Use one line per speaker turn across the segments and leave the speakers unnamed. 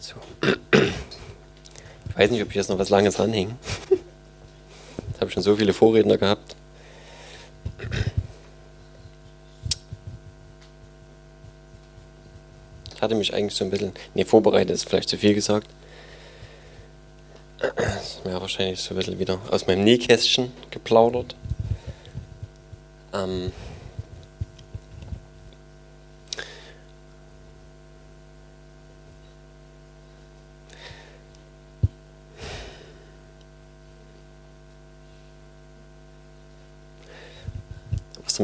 So. Ich weiß nicht, ob ich jetzt noch was Langes ranhänge. Ich habe schon so viele Vorredner gehabt. Ich hatte mich eigentlich so ein bisschen, nee, vorbereitet ist vielleicht zu viel gesagt. Das ist mir wahrscheinlich so ein bisschen wieder aus meinem Nähkästchen geplaudert. Ähm,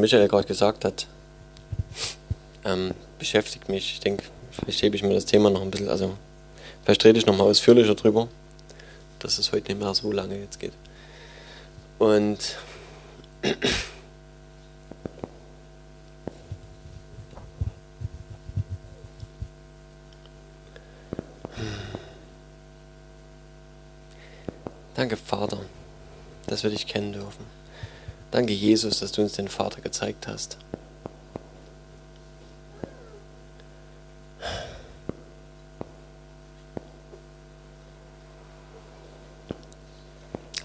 Michael gerade gesagt hat, ähm, beschäftigt mich. Ich denke, vielleicht hebe ich mir das Thema noch ein bisschen, also vielleicht rede ich noch mal ausführlicher drüber, dass es heute nicht mehr so lange jetzt geht. Und Danke, Vater, dass wir dich kennen dürfen. Danke, Jesus, dass du uns den Vater gezeigt hast.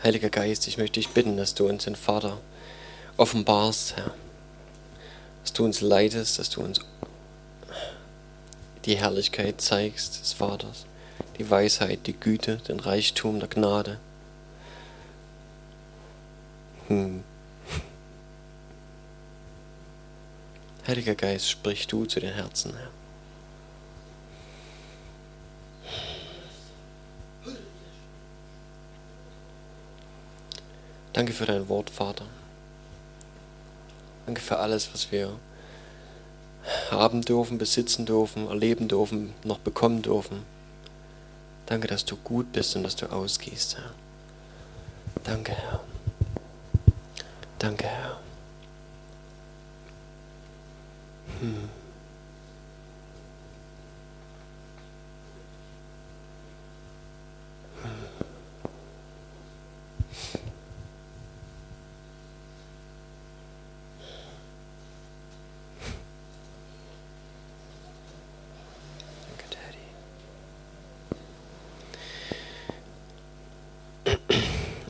Heiliger Geist, ich möchte dich bitten, dass du uns den Vater offenbarst, Herr. Dass du uns leitest, dass du uns die Herrlichkeit zeigst des Vaters, die Weisheit, die Güte, den Reichtum der Gnade. Hm. Heiliger Geist, sprich du zu den Herzen, Herr. Danke für dein Wort, Vater. Danke für alles, was wir haben dürfen, besitzen dürfen, erleben dürfen, noch bekommen dürfen. Danke, dass du gut bist und dass du ausgehst, Herr. Danke, Herr. Danke, Herr. Hm.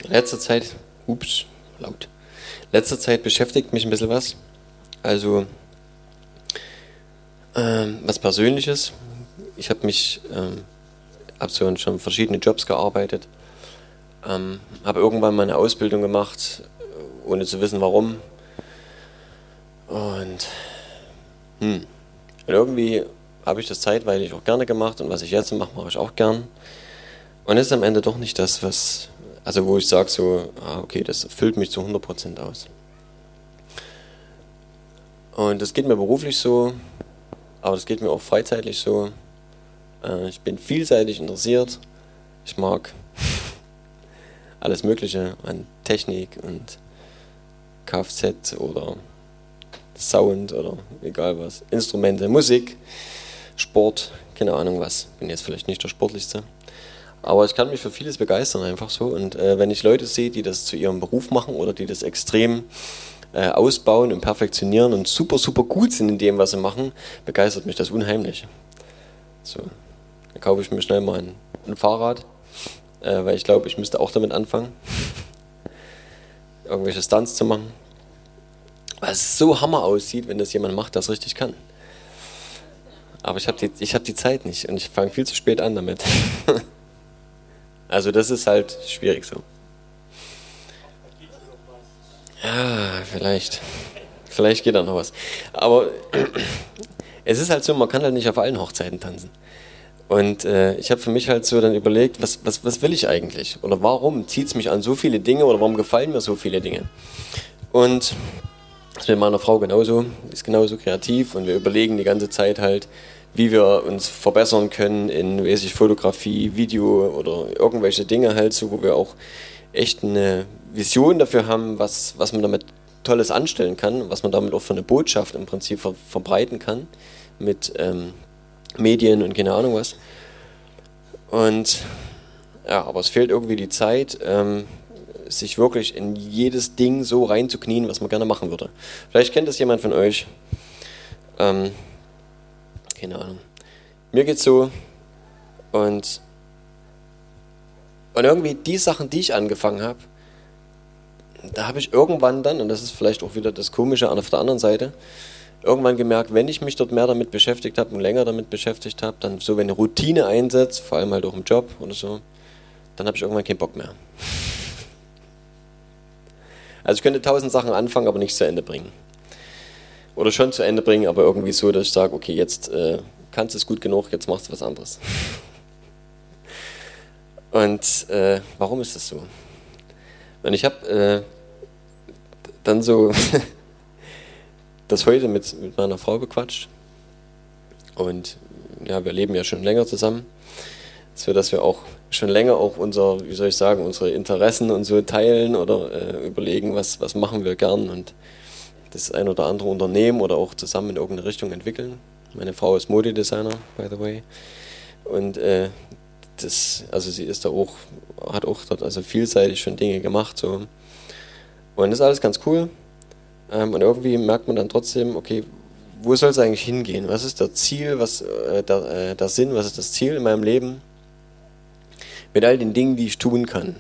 Letzter Zeit, ups, laut. Letzter Zeit beschäftigt mich ein bisschen was. Also, ähm, was Persönliches. Ich habe mich, ähm, habe schon verschiedene Jobs gearbeitet, ähm, habe irgendwann mal eine Ausbildung gemacht, ohne zu wissen warum. Und, hm, und irgendwie habe ich das zeitweilig auch gerne gemacht und was ich jetzt mache, mache ich auch gern. Und ist am Ende doch nicht das, was, also wo ich sage so, ah, okay, das füllt mich zu 100% aus. Und das geht mir beruflich so, aber das geht mir auch freizeitlich so. Äh, ich bin vielseitig interessiert. Ich mag alles Mögliche an Technik und Kfz oder Sound oder egal was. Instrumente, Musik, Sport, keine Ahnung was. Bin jetzt vielleicht nicht der Sportlichste. Aber ich kann mich für vieles begeistern, einfach so. Und äh, wenn ich Leute sehe, die das zu ihrem Beruf machen oder die das extrem äh, ausbauen und perfektionieren und super, super gut sind in dem, was sie machen, begeistert mich das unheimlich. So, dann kaufe ich mir schnell mal ein, ein Fahrrad, äh, weil ich glaube, ich müsste auch damit anfangen, irgendwelche Stunts zu machen. Weil es so hammer aussieht, wenn das jemand macht, der es richtig kann. Aber ich habe die, hab die Zeit nicht und ich fange viel zu spät an damit. also das ist halt schwierig so. Ja, vielleicht. Vielleicht geht da noch was. Aber es ist halt so, man kann halt nicht auf allen Hochzeiten tanzen. Und äh, ich habe für mich halt so dann überlegt, was, was, was will ich eigentlich? Oder warum zieht es mich an so viele Dinge oder warum gefallen mir so viele Dinge? Und das ist mit meiner Frau genauso, ist genauso kreativ und wir überlegen die ganze Zeit halt, wie wir uns verbessern können in weiß ich, Fotografie, Video oder irgendwelche Dinge halt so, wo wir auch echt eine Vision dafür haben, was, was man damit Tolles anstellen kann, was man damit auch für eine Botschaft im Prinzip ver verbreiten kann mit ähm, Medien und keine Ahnung was. Und ja, aber es fehlt irgendwie die Zeit, ähm, sich wirklich in jedes Ding so reinzuknien, was man gerne machen würde. Vielleicht kennt das jemand von euch. Ähm, keine Ahnung. Mir geht's so, Und, und irgendwie die Sachen, die ich angefangen habe, da habe ich irgendwann dann, und das ist vielleicht auch wieder das Komische auf der anderen Seite, irgendwann gemerkt, wenn ich mich dort mehr damit beschäftigt habe und länger damit beschäftigt habe, dann so wenn eine Routine einsetzt, vor allem halt auch im Job oder so, dann habe ich irgendwann keinen Bock mehr. Also ich könnte tausend Sachen anfangen, aber nicht zu Ende bringen. Oder schon zu Ende bringen, aber irgendwie so, dass ich sage, okay, jetzt äh, kannst du es gut genug, jetzt machst du was anderes. Und äh, warum ist das so? Und ich habe äh, dann so das heute mit, mit meiner Frau bequatscht. Und ja, wir leben ja schon länger zusammen, so dass wir auch schon länger auch unser, wie soll ich sagen, unsere Interessen und so teilen oder äh, überlegen, was, was machen wir gern und das ein oder andere Unternehmen oder auch zusammen in irgendeine Richtung entwickeln. Meine Frau ist Modedesigner, by the way. Und äh, das, also sie ist da auch, hat auch dort also vielseitig schon Dinge gemacht. So. Und das ist alles ganz cool. Ähm, und irgendwie merkt man dann trotzdem, okay, wo soll es eigentlich hingehen? Was ist das Ziel, was äh, der, äh, der Sinn, was ist das Ziel in meinem Leben? Mit all den Dingen, die ich tun kann.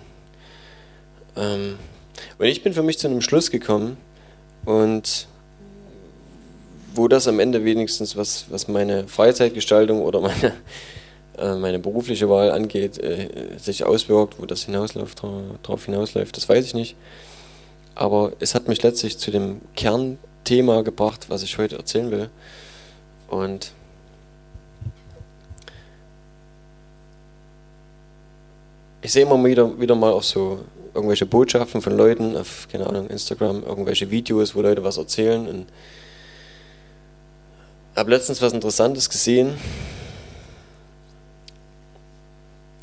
Ähm, und ich bin für mich zu einem Schluss gekommen und wo das am Ende wenigstens, was, was meine Freizeitgestaltung oder meine, meine berufliche Wahl angeht, äh, sich auswirkt, wo das hinausläuft, darauf hinausläuft, das weiß ich nicht. Aber es hat mich letztlich zu dem Kernthema gebracht, was ich heute erzählen will. Und ich sehe immer wieder, wieder mal auch so irgendwelche Botschaften von Leuten auf, keine Ahnung, Instagram, irgendwelche Videos, wo Leute was erzählen. Und habe letztens was Interessantes gesehen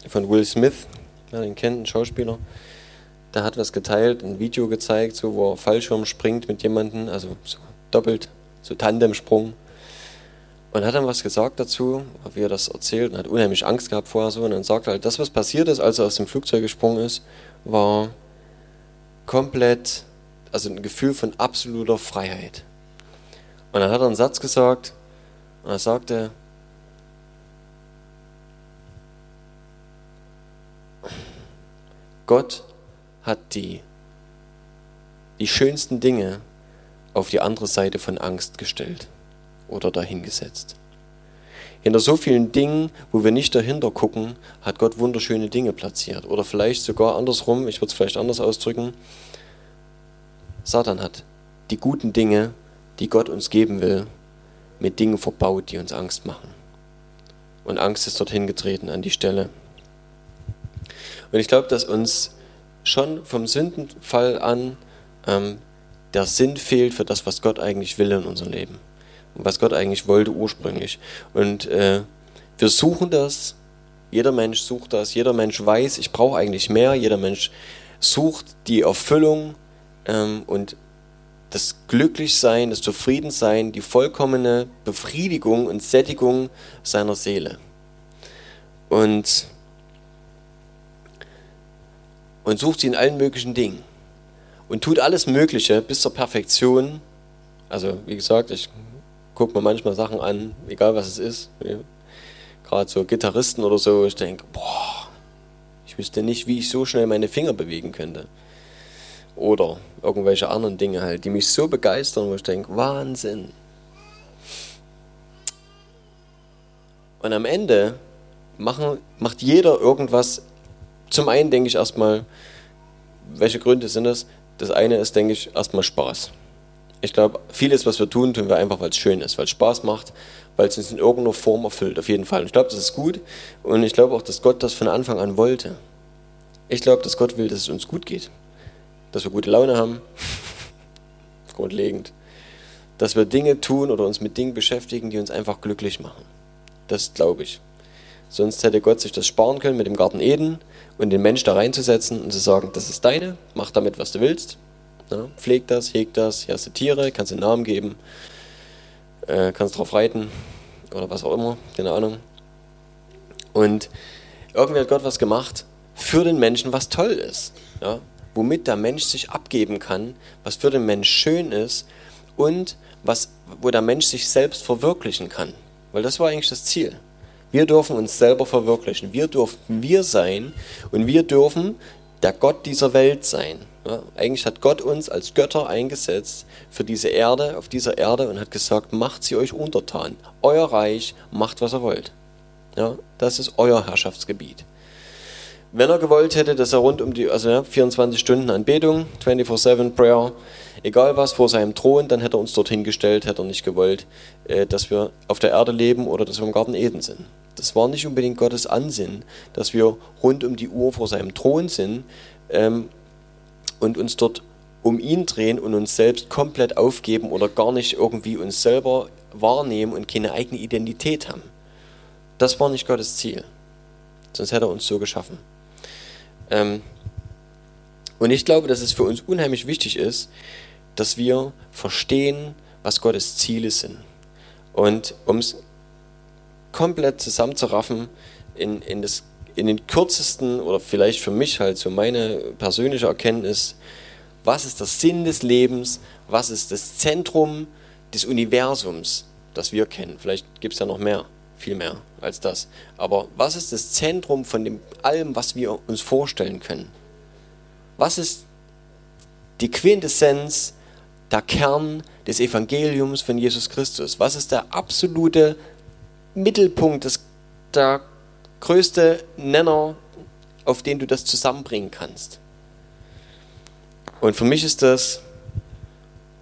von Will Smith, ja, den kennt, ein Schauspieler. Der hat was geteilt, ein Video gezeigt, so, wo er Fallschirm springt mit jemandem, also so doppelt, so Tandemsprung. Und hat dann was gesagt dazu, wie er das erzählt, und hat unheimlich Angst gehabt vorher so. Und dann sagt er halt, das, was passiert ist, als er aus dem Flugzeug gesprungen ist, war komplett, also ein Gefühl von absoluter Freiheit. Und dann hat er einen Satz gesagt, und er sagte, Gott hat die, die schönsten Dinge auf die andere Seite von Angst gestellt oder dahingesetzt. Hinter so vielen Dingen, wo wir nicht dahinter gucken, hat Gott wunderschöne Dinge platziert. Oder vielleicht sogar andersrum, ich würde es vielleicht anders ausdrücken, Satan hat die guten Dinge, die Gott uns geben will, mit Dingen verbaut, die uns Angst machen. Und Angst ist dorthin getreten an die Stelle. Und ich glaube, dass uns schon vom Sündenfall an ähm, der Sinn fehlt für das, was Gott eigentlich will in unserem Leben was Gott eigentlich wollte ursprünglich. Und äh, wir suchen das, jeder Mensch sucht das, jeder Mensch weiß, ich brauche eigentlich mehr, jeder Mensch sucht die Erfüllung ähm, und das Glücklichsein, das Zufriedensein, die vollkommene Befriedigung und Sättigung seiner Seele. Und, und sucht sie in allen möglichen Dingen. Und tut alles Mögliche bis zur Perfektion. Also, wie gesagt, ich gucke mir manchmal Sachen an, egal was es ist. Gerade so Gitarristen oder so, ich denke, boah, ich wüsste nicht, wie ich so schnell meine Finger bewegen könnte. Oder irgendwelche anderen Dinge halt, die mich so begeistern, wo ich denke, Wahnsinn. Und am Ende machen, macht jeder irgendwas. Zum einen denke ich erstmal, welche Gründe sind das? Das eine ist, denke ich, erstmal Spaß. Ich glaube, vieles, was wir tun, tun wir einfach, weil es schön ist, weil es Spaß macht, weil es uns in irgendeiner Form erfüllt, auf jeden Fall. Und ich glaube, das ist gut und ich glaube auch, dass Gott das von Anfang an wollte. Ich glaube, dass Gott will, dass es uns gut geht, dass wir gute Laune haben, grundlegend, dass wir Dinge tun oder uns mit Dingen beschäftigen, die uns einfach glücklich machen. Das glaube ich. Sonst hätte Gott sich das sparen können mit dem Garten Eden und den Mensch da reinzusetzen und zu sagen, das ist deine, mach damit, was du willst. Ja, pfleg das, heg das, hier hast du Tiere, kannst einen Namen geben, äh, kannst drauf reiten oder was auch immer, keine Ahnung. Und irgendwie hat Gott was gemacht für den Menschen, was toll ist. Ja? Womit der Mensch sich abgeben kann, was für den Mensch schön ist und was, wo der Mensch sich selbst verwirklichen kann. Weil das war eigentlich das Ziel. Wir dürfen uns selber verwirklichen. Wir dürfen wir sein und wir dürfen der Gott dieser Welt sein. Ja, eigentlich hat Gott uns als Götter eingesetzt für diese Erde, auf dieser Erde und hat gesagt, macht sie euch untertan. Euer Reich, macht was ihr wollt. Ja, das ist euer Herrschaftsgebiet. Wenn er gewollt hätte, dass er rund um die, also ja, 24 Stunden Anbetung, 24-7 Prayer, egal was vor seinem Thron, dann hätte er uns dorthin gestellt, hätte er nicht gewollt, äh, dass wir auf der Erde leben oder dass wir im Garten Eden sind. Das war nicht unbedingt Gottes Ansinn, dass wir rund um die Uhr vor seinem Thron sind ähm, und uns dort um ihn drehen und uns selbst komplett aufgeben oder gar nicht irgendwie uns selber wahrnehmen und keine eigene Identität haben. Das war nicht Gottes Ziel. Sonst hätte er uns so geschaffen. Ähm, und ich glaube, dass es für uns unheimlich wichtig ist, dass wir verstehen, was Gottes Ziele sind. Und um es komplett zusammenzuraffen in, in, das, in den kürzesten oder vielleicht für mich halt so meine persönliche Erkenntnis, was ist der Sinn des Lebens, was ist das Zentrum des Universums, das wir kennen. Vielleicht gibt es ja noch mehr, viel mehr als das. Aber was ist das Zentrum von dem, allem, was wir uns vorstellen können? Was ist die Quintessenz, der Kern des Evangeliums von Jesus Christus? Was ist der absolute Mittelpunkt, das, der größte Nenner, auf den du das zusammenbringen kannst? Und für mich ist das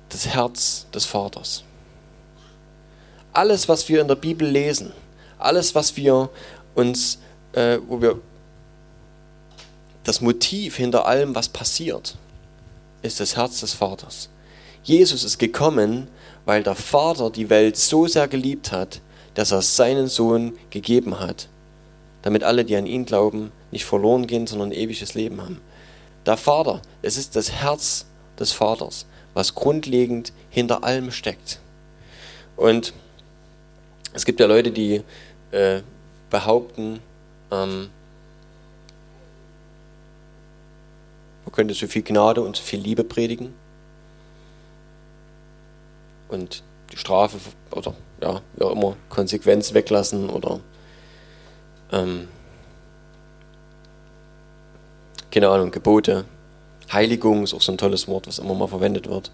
das Herz des Vaters. Alles, was wir in der Bibel lesen, alles, was wir uns, äh, wo wir das Motiv hinter allem, was passiert, ist das Herz des Vaters. Jesus ist gekommen, weil der Vater die Welt so sehr geliebt hat, dass er seinen Sohn gegeben hat, damit alle, die an ihn glauben, nicht verloren gehen, sondern ein ewiges Leben haben. Der Vater, es ist das Herz des Vaters, was grundlegend hinter allem steckt. Und es gibt ja Leute, die äh, behaupten, ähm, man könnte so viel Gnade und so viel Liebe predigen und die Strafe oder ja, auch immer, Konsequenz weglassen oder ähm, keine Ahnung, Gebote, Heiligung ist auch so ein tolles Wort, was immer mal verwendet wird.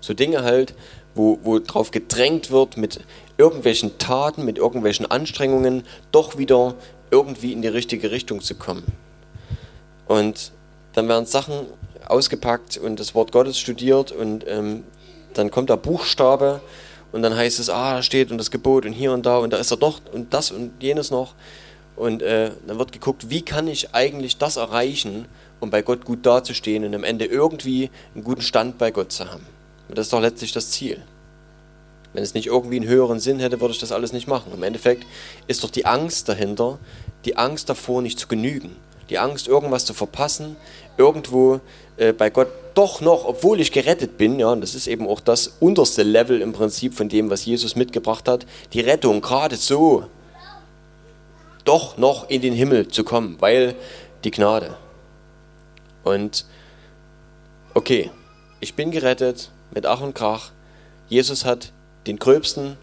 So Dinge halt, wo, wo drauf gedrängt wird, mit irgendwelchen Taten, mit irgendwelchen Anstrengungen doch wieder irgendwie in die richtige Richtung zu kommen. Und dann werden Sachen ausgepackt und das Wort Gottes studiert und ähm, dann kommt der Buchstabe und dann heißt es, ah, da steht und das Gebot und hier und da und da ist er doch und das und jenes noch. Und äh, dann wird geguckt, wie kann ich eigentlich das erreichen, um bei Gott gut dazustehen und am Ende irgendwie einen guten Stand bei Gott zu haben. Und das ist doch letztlich das Ziel. Wenn es nicht irgendwie einen höheren Sinn hätte, würde ich das alles nicht machen. Im Endeffekt ist doch die Angst dahinter, die Angst davor, nicht zu genügen. Die Angst, irgendwas zu verpassen, irgendwo äh, bei Gott doch noch, obwohl ich gerettet bin, ja, und das ist eben auch das unterste Level im Prinzip von dem, was Jesus mitgebracht hat, die Rettung gerade so, doch noch in den Himmel zu kommen, weil die Gnade. Und okay, ich bin gerettet mit Ach und Krach. Jesus hat den gröbsten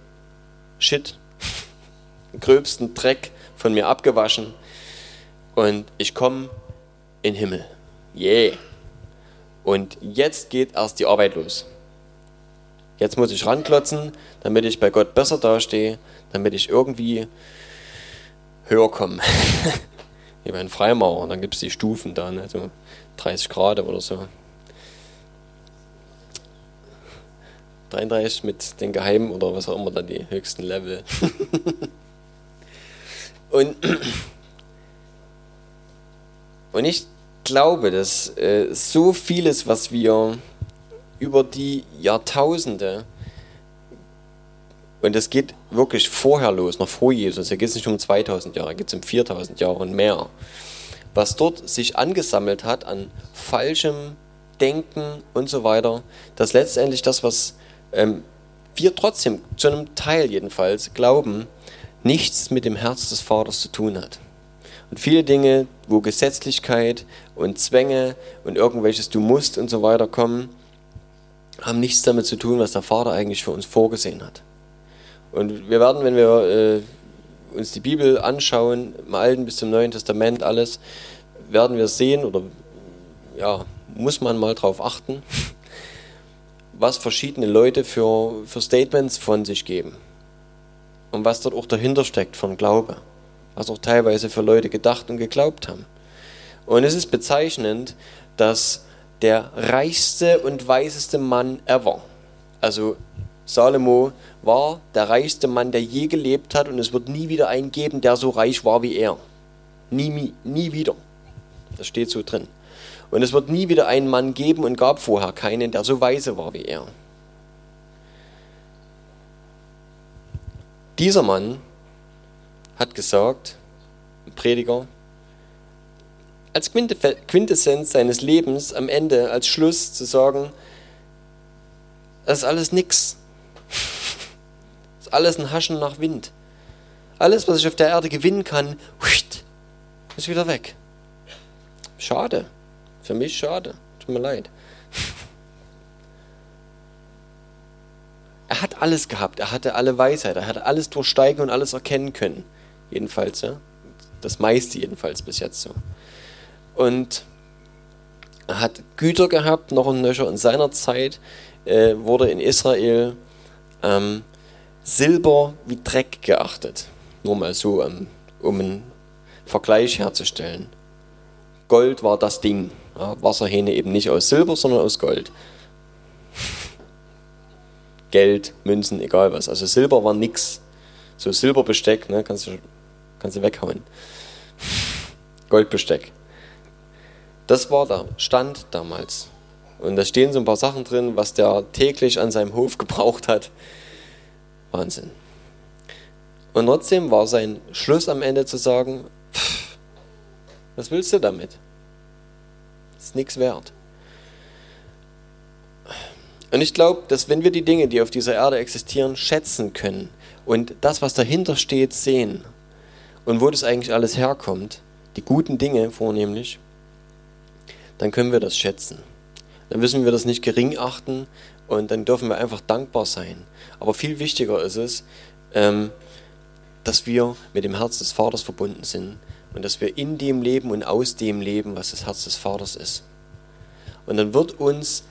Shit, den gröbsten Dreck von mir abgewaschen und ich komme in den Himmel. Yeah. Und jetzt geht erst die Arbeit los. Jetzt muss ich ranklotzen, damit ich bei Gott besser dastehe, damit ich irgendwie höher komme. Wie bei einem Freimaurer, dann gibt es die Stufen da, ne? so 30 Grad oder so. 33 mit den Geheimen oder was auch immer dann die höchsten Level. und, und ich glaube, dass äh, so vieles, was wir über die Jahrtausende, und das geht wirklich vorher los, noch vor Jesus, da geht es nicht um 2000 Jahre, da geht es um 4000 Jahre und mehr, was dort sich angesammelt hat an falschem Denken und so weiter, dass letztendlich das, was ähm, wir trotzdem, zu einem Teil jedenfalls, glauben, nichts mit dem Herz des Vaters zu tun hat. Und viele Dinge, wo Gesetzlichkeit und Zwänge und irgendwelches Du musst und so weiter kommen, haben nichts damit zu tun, was der Vater eigentlich für uns vorgesehen hat. Und wir werden, wenn wir äh, uns die Bibel anschauen, im Alten bis zum Neuen Testament alles, werden wir sehen oder ja, muss man mal drauf achten, was verschiedene Leute für, für Statements von sich geben und was dort auch dahinter steckt von Glaube, was auch teilweise für Leute gedacht und geglaubt haben. Und es ist bezeichnend, dass der reichste und weiseste Mann ever, also Salomo war der reichste Mann, der je gelebt hat und es wird nie wieder einen geben, der so reich war wie er. Nie, nie wieder. Das steht so drin. Und es wird nie wieder einen Mann geben und gab vorher keinen, der so weise war wie er. Dieser Mann hat gesagt, ein Prediger, als Quintessenz seines Lebens am Ende, als Schluss zu sagen, das ist alles nix. Das ist alles ein Haschen nach Wind. Alles, was ich auf der Erde gewinnen kann, ist wieder weg. Schade. Für mich schade. Tut mir leid. Er hat alles gehabt. Er hatte alle Weisheit. Er hatte alles durchsteigen und alles erkennen können. Jedenfalls, ja. Das meiste jedenfalls bis jetzt so. Und er hat Güter gehabt, noch und nöcher. In seiner Zeit äh, wurde in Israel ähm, Silber wie Dreck geachtet. Nur mal so, um, um einen Vergleich herzustellen. Gold war das Ding. Ja, Wasserhähne eben nicht aus Silber, sondern aus Gold. Geld, Münzen, egal was. Also Silber war nix. So Silberbesteck, ne, kannst du, kannst du weghauen. Goldbesteck. Das war der Stand damals. Und da stehen so ein paar Sachen drin, was der täglich an seinem Hof gebraucht hat. Wahnsinn. Und trotzdem war sein Schluss am Ende zu sagen, was willst du damit? Ist nichts wert. Und ich glaube, dass wenn wir die Dinge, die auf dieser Erde existieren, schätzen können und das, was dahinter steht, sehen und wo das eigentlich alles herkommt, die guten Dinge vornehmlich, dann können wir das schätzen. Dann müssen wir das nicht gering achten und dann dürfen wir einfach dankbar sein. Aber viel wichtiger ist es, ähm, dass wir mit dem Herz des Vaters verbunden sind und dass wir in dem leben und aus dem leben, was das Herz des Vaters ist. Und dann wird uns,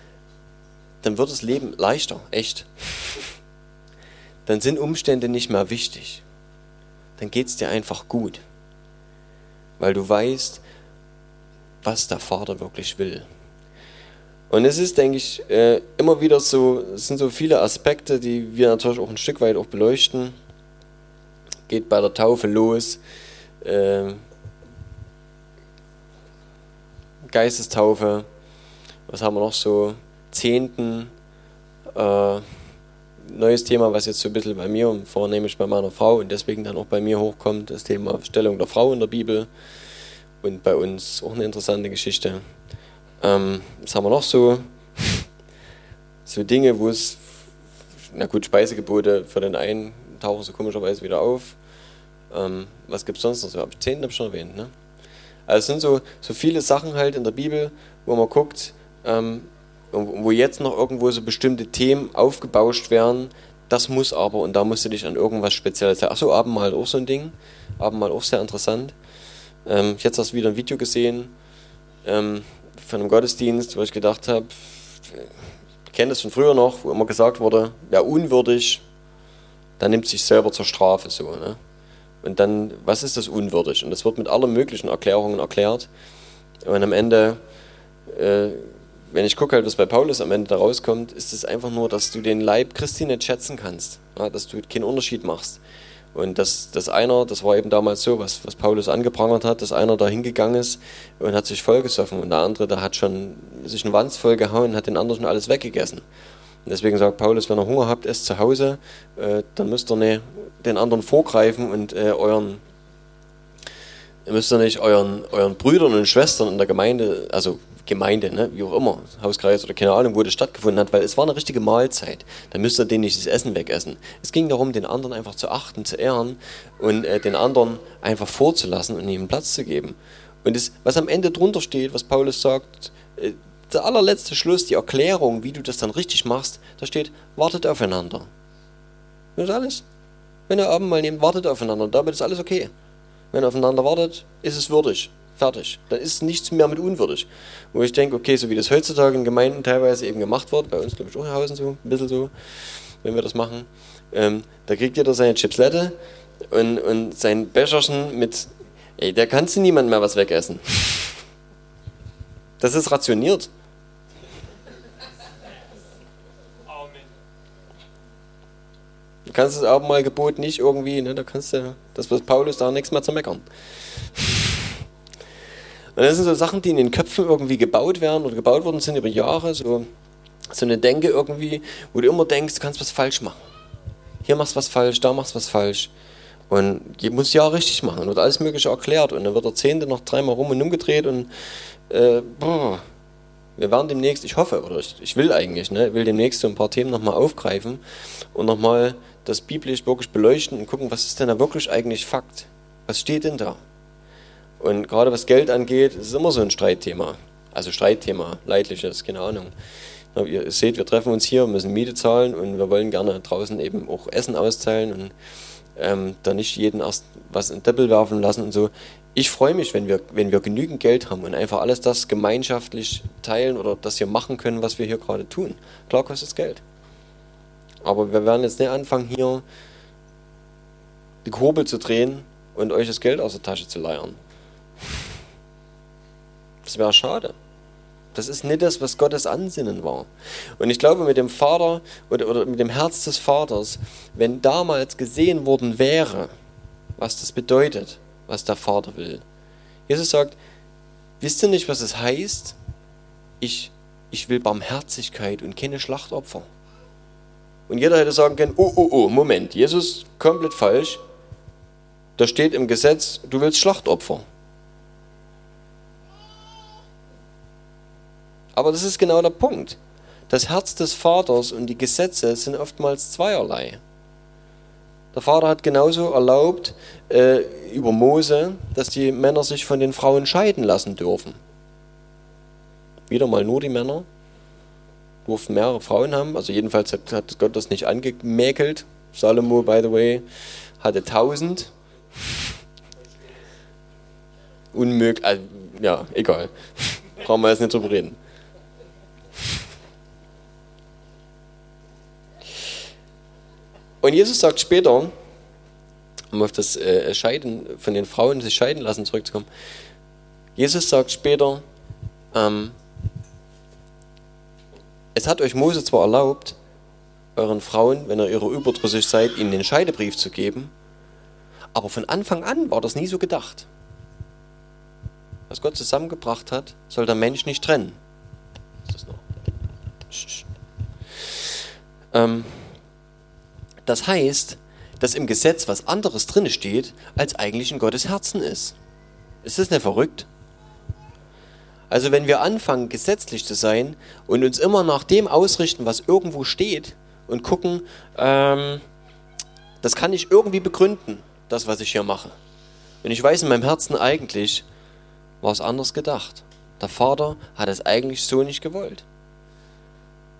dann wird das Leben leichter, echt. Dann sind Umstände nicht mehr wichtig. Dann geht es dir einfach gut. Weil du weißt, was der Vater wirklich will. Und es ist, denke ich, äh, immer wieder so, es sind so viele Aspekte, die wir natürlich auch ein Stück weit auch beleuchten. Geht bei der Taufe los. Ähm, Geistestaufe, was haben wir noch so? Zehnten, äh, neues Thema, was jetzt so ein bisschen bei mir und vornehmlich bei meiner Frau und deswegen dann auch bei mir hochkommt, das Thema Stellung der Frau in der Bibel und bei uns auch eine interessante Geschichte. Ähm, was haben wir noch so? So Dinge, wo es, na gut, Speisegebote für den einen tauchen so komischerweise wieder auf. Ähm, was gibt es sonst noch so? Zehnten habe ich schon erwähnt, ne? Also es sind so, so viele Sachen halt in der Bibel, wo man guckt, ähm, wo jetzt noch irgendwo so bestimmte Themen aufgebauscht werden. Das muss aber, und da musst du dich an irgendwas Spezielles. Achso, Abendmahl auch so ein Ding. Abendmahl auch sehr interessant. Ähm, ich habe jetzt wieder ein Video gesehen ähm, von einem Gottesdienst, wo ich gedacht habe, ich kenne das von früher noch, wo immer gesagt wurde, wer unwürdig, der nimmt sich selber zur Strafe so. Ne? Und dann, was ist das unwürdig? Und das wird mit allen möglichen Erklärungen erklärt. Und am Ende, äh, wenn ich gucke, halt, was bei Paulus am Ende da rauskommt, ist es einfach nur, dass du den Leib Christi nicht schätzen kannst. Ja, dass du keinen Unterschied machst. Und dass, dass einer, das war eben damals so, was, was Paulus angeprangert hat, dass einer da hingegangen ist und hat sich vollgesoffen und der andere, der hat schon sich einen Wanz vollgehauen und hat den anderen schon alles weggegessen. Deswegen sagt Paulus, wenn ihr Hunger habt, esst zu Hause, äh, dann müsst ihr nicht den anderen vorgreifen und äh, euren, müsst ihr nicht euren, euren Brüdern und Schwestern in der Gemeinde, also Gemeinde, ne, wie auch immer, Hauskreis oder keine Ahnung, wo das stattgefunden hat, weil es war eine richtige Mahlzeit. Da müsst ihr denen nicht das Essen wegessen. Es ging darum, den anderen einfach zu achten, zu ehren und äh, den anderen einfach vorzulassen und ihm Platz zu geben. Und das, was am Ende drunter steht, was Paulus sagt, äh, der allerletzte Schluss, die Erklärung, wie du das dann richtig machst, da steht, wartet aufeinander. Das ist alles. Wenn ihr Abendmahl nehmt, wartet aufeinander. Damit ist alles okay. Wenn ihr aufeinander wartet, ist es würdig. Fertig. Dann ist nichts mehr mit unwürdig. Wo ich denke, okay, so wie das heutzutage in Gemeinden teilweise eben gemacht wird, bei uns glaube ich auch in Hausen so, ein bisschen so, wenn wir das machen, ähm, da kriegt jeder seine Chipslette und, und sein Becherchen mit, ey, da kannst du niemand mehr was wegessen. Das ist rationiert. Du kannst das Abendmahlgebot nicht irgendwie, ne, da kannst du, das wird Paulus da nichts mehr zu meckern. Und das sind so Sachen, die in den Köpfen irgendwie gebaut werden oder gebaut worden sind über Jahre, so, so eine Denke irgendwie, wo du immer denkst, du kannst was falsch machen. Hier machst du was falsch, da machst du was falsch. Und je muss ja richtig machen wird alles Mögliche erklärt und dann wird der Zehnte noch dreimal rum und umgedreht und äh, boah, wir werden demnächst, ich hoffe, oder ich, ich will eigentlich, ne, will demnächst so ein paar Themen nochmal aufgreifen und nochmal das biblisch wirklich beleuchten und gucken, was ist denn da wirklich eigentlich Fakt? Was steht denn da? Und gerade was Geld angeht, ist es immer so ein Streitthema. Also Streitthema, leidliches, keine Ahnung. Ihr seht, wir treffen uns hier, müssen Miete zahlen und wir wollen gerne draußen eben auch Essen austeilen und ähm, da nicht jeden erst was in Deppel werfen lassen und so. Ich freue mich, wenn wir, wenn wir genügend Geld haben und einfach alles das gemeinschaftlich teilen oder das hier machen können, was wir hier gerade tun. Klar kostet es Geld. Aber wir werden jetzt nicht anfangen, hier die Kurbel zu drehen und euch das Geld aus der Tasche zu leiern. Das wäre schade. Das ist nicht das, was Gottes Ansinnen war. Und ich glaube, mit dem Vater oder, oder mit dem Herz des Vaters, wenn damals gesehen worden wäre, was das bedeutet, was der Vater will. Jesus sagt, wisst ihr nicht, was es heißt? Ich, ich will Barmherzigkeit und keine Schlachtopfer. Und jeder hätte sagen können, oh, oh, oh, Moment, Jesus, komplett falsch. Da steht im Gesetz, du willst Schlachtopfer. Aber das ist genau der Punkt. Das Herz des Vaters und die Gesetze sind oftmals zweierlei. Der Vater hat genauso erlaubt äh, über Mose, dass die Männer sich von den Frauen scheiden lassen dürfen. Wieder mal nur die Männer durften mehrere Frauen haben. Also jedenfalls hat, hat Gott das nicht angemäkelt. Salomo, by the way, hatte tausend. Unmöglich, äh, ja, egal. Brauchen wir jetzt nicht drüber reden. Und Jesus sagt später, um auf das äh, Scheiden von den Frauen, sich scheiden lassen zurückzukommen, Jesus sagt später, ähm, es hat euch Mose zwar erlaubt, euren Frauen, wenn ihr ihre überdrüssig seid, ihnen den Scheidebrief zu geben, aber von Anfang an war das nie so gedacht. Was Gott zusammengebracht hat, soll der Mensch nicht trennen. Ähm, das heißt, dass im Gesetz was anderes drin steht, als eigentlich in Gottes Herzen ist. Ist das nicht verrückt? Also wenn wir anfangen, gesetzlich zu sein und uns immer nach dem ausrichten, was irgendwo steht und gucken, ähm, das kann ich irgendwie begründen, das, was ich hier mache. Und ich weiß in meinem Herzen eigentlich, war es anders gedacht. Der Vater hat es eigentlich so nicht gewollt.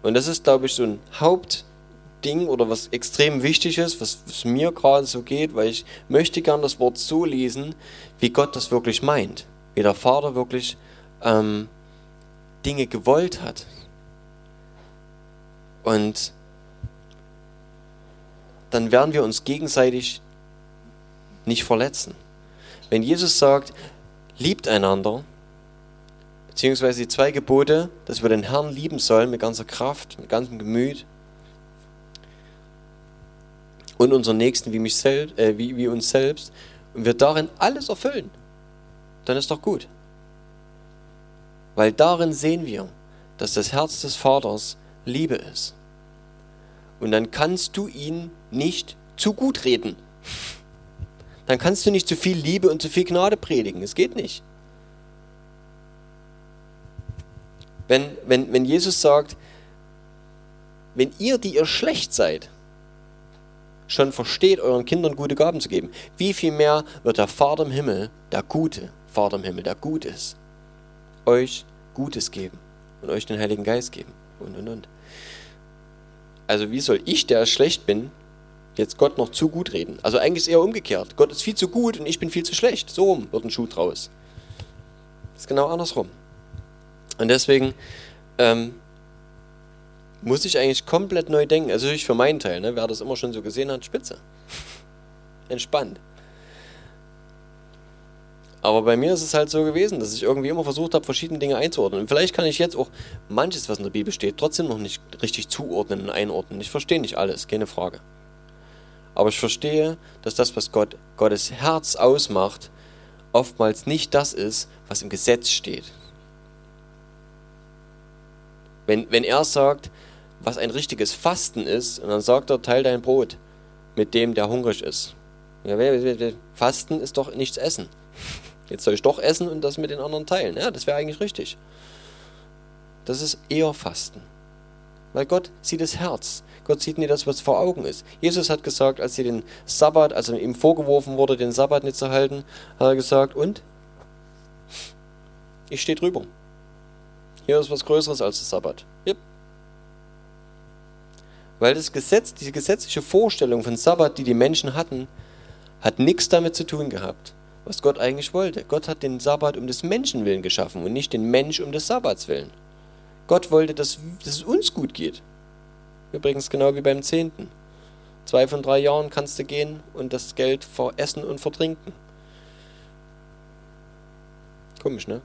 Und das ist, glaube ich, so ein Hauptding oder was extrem wichtig ist, was, was mir gerade so geht, weil ich möchte gern das Wort so lesen, wie Gott das wirklich meint. Wie der Vater wirklich ähm, Dinge gewollt hat. Und dann werden wir uns gegenseitig nicht verletzen. Wenn Jesus sagt, liebt einander, beziehungsweise die zwei Gebote, dass wir den Herrn lieben sollen mit ganzer Kraft, mit ganzem Gemüt und unseren Nächsten wie, mich selbst, äh, wie, wie uns selbst, und wir darin alles erfüllen, dann ist doch gut. Weil darin sehen wir, dass das Herz des Vaters Liebe ist. Und dann kannst du ihn nicht zu gut reden. Dann kannst du nicht zu viel Liebe und zu viel Gnade predigen. Es geht nicht. Wenn, wenn, wenn Jesus sagt, wenn ihr, die ihr schlecht seid, schon versteht, euren Kindern gute Gaben zu geben, wie viel mehr wird der Vater im Himmel, der gute Vater im Himmel, der gut ist, euch Gutes geben und euch den Heiligen Geist geben und und und. Also wie soll ich, der schlecht bin, jetzt Gott noch zu gut reden. Also eigentlich ist eher umgekehrt. Gott ist viel zu gut und ich bin viel zu schlecht. So rum wird ein Schuh draus. Ist genau andersrum. Und deswegen ähm, muss ich eigentlich komplett neu denken. Also ich für meinen Teil, ne, wer das immer schon so gesehen hat, spitze. Entspannt. Aber bei mir ist es halt so gewesen, dass ich irgendwie immer versucht habe, verschiedene Dinge einzuordnen. Und vielleicht kann ich jetzt auch manches, was in der Bibel steht, trotzdem noch nicht richtig zuordnen und einordnen. Ich verstehe nicht alles, keine Frage. Aber ich verstehe, dass das, was Gott, Gottes Herz ausmacht, oftmals nicht das ist, was im Gesetz steht. Wenn, wenn er sagt, was ein richtiges Fasten ist, und dann sagt er, teil dein Brot mit dem, der hungrig ist. Fasten ist doch nichts essen. Jetzt soll ich doch essen und das mit den anderen teilen. Ja, das wäre eigentlich richtig. Das ist eher Fasten. Weil Gott sieht das Herz. Gott sieht nicht das, was vor Augen ist. Jesus hat gesagt, als sie den Sabbat, also ihm vorgeworfen wurde, den Sabbat nicht zu halten, hat er gesagt, und? Ich stehe drüber. Hier ist was Größeres als der Sabbat. Yep. Weil das Gesetz, diese gesetzliche Vorstellung von Sabbat, die die Menschen hatten, hat nichts damit zu tun gehabt, was Gott eigentlich wollte. Gott hat den Sabbat um des Menschen willen geschaffen und nicht den Mensch um des Sabbats willen. Gott wollte, dass, dass es uns gut geht. Übrigens genau wie beim Zehnten. Zwei von drei Jahren kannst du gehen und das Geld veressen und vertrinken. Komisch, ne?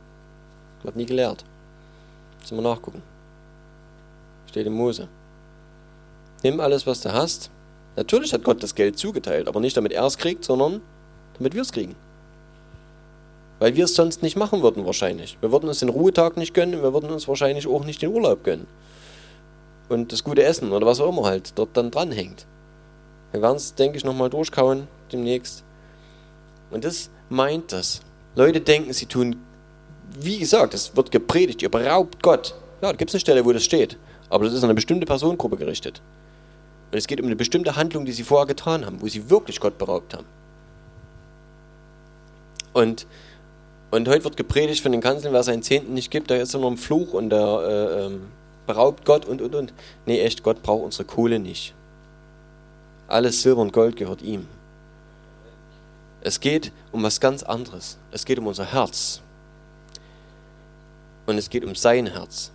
Wird nie gelehrt. Müssen wir nachgucken. Steht in Mose. Nimm alles, was du hast. Natürlich hat Gott das Geld zugeteilt, aber nicht damit er es kriegt, sondern damit wir es kriegen. Weil wir es sonst nicht machen würden wahrscheinlich. Wir würden uns den Ruhetag nicht gönnen, wir würden uns wahrscheinlich auch nicht den Urlaub gönnen. Und das gute Essen oder was auch immer halt dort dann dranhängt. Wir werden es, denke ich, nochmal durchkauen demnächst. Und das meint das. Leute denken, sie tun, wie gesagt, es wird gepredigt, ihr beraubt Gott. Ja, da gibt es eine Stelle, wo das steht. Aber das ist an eine bestimmte Personengruppe gerichtet. Und es geht um eine bestimmte Handlung, die sie vorher getan haben, wo sie wirklich Gott beraubt haben. Und und heute wird gepredigt von den Kanzeln, wer seinen Zehnten nicht gibt, der ist immer ein Fluch und der äh, ähm, beraubt Gott und und und. Nee, echt, Gott braucht unsere Kohle nicht. Alles Silber und Gold gehört ihm. Es geht um was ganz anderes. Es geht um unser Herz. Und es geht um sein Herz.